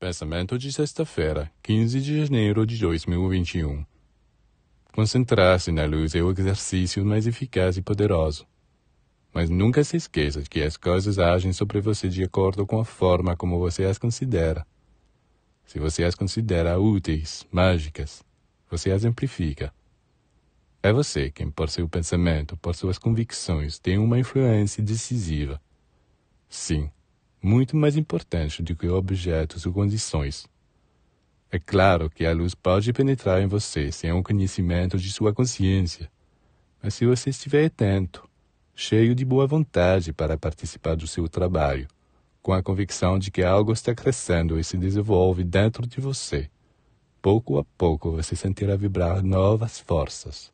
Pensamento de sexta-feira, 15 de janeiro de 2021. Concentrar-se na luz é o exercício mais eficaz e poderoso. Mas nunca se esqueça de que as coisas agem sobre você de acordo com a forma como você as considera. Se você as considera úteis, mágicas, você as amplifica. É você quem, por seu pensamento, por suas convicções, tem uma influência decisiva. Sim muito mais importante do que objetos ou condições. É claro que a luz pode penetrar em você sem o conhecimento de sua consciência, mas se você estiver atento, cheio de boa vontade para participar do seu trabalho, com a convicção de que algo está crescendo e se desenvolve dentro de você, pouco a pouco você sentirá vibrar novas forças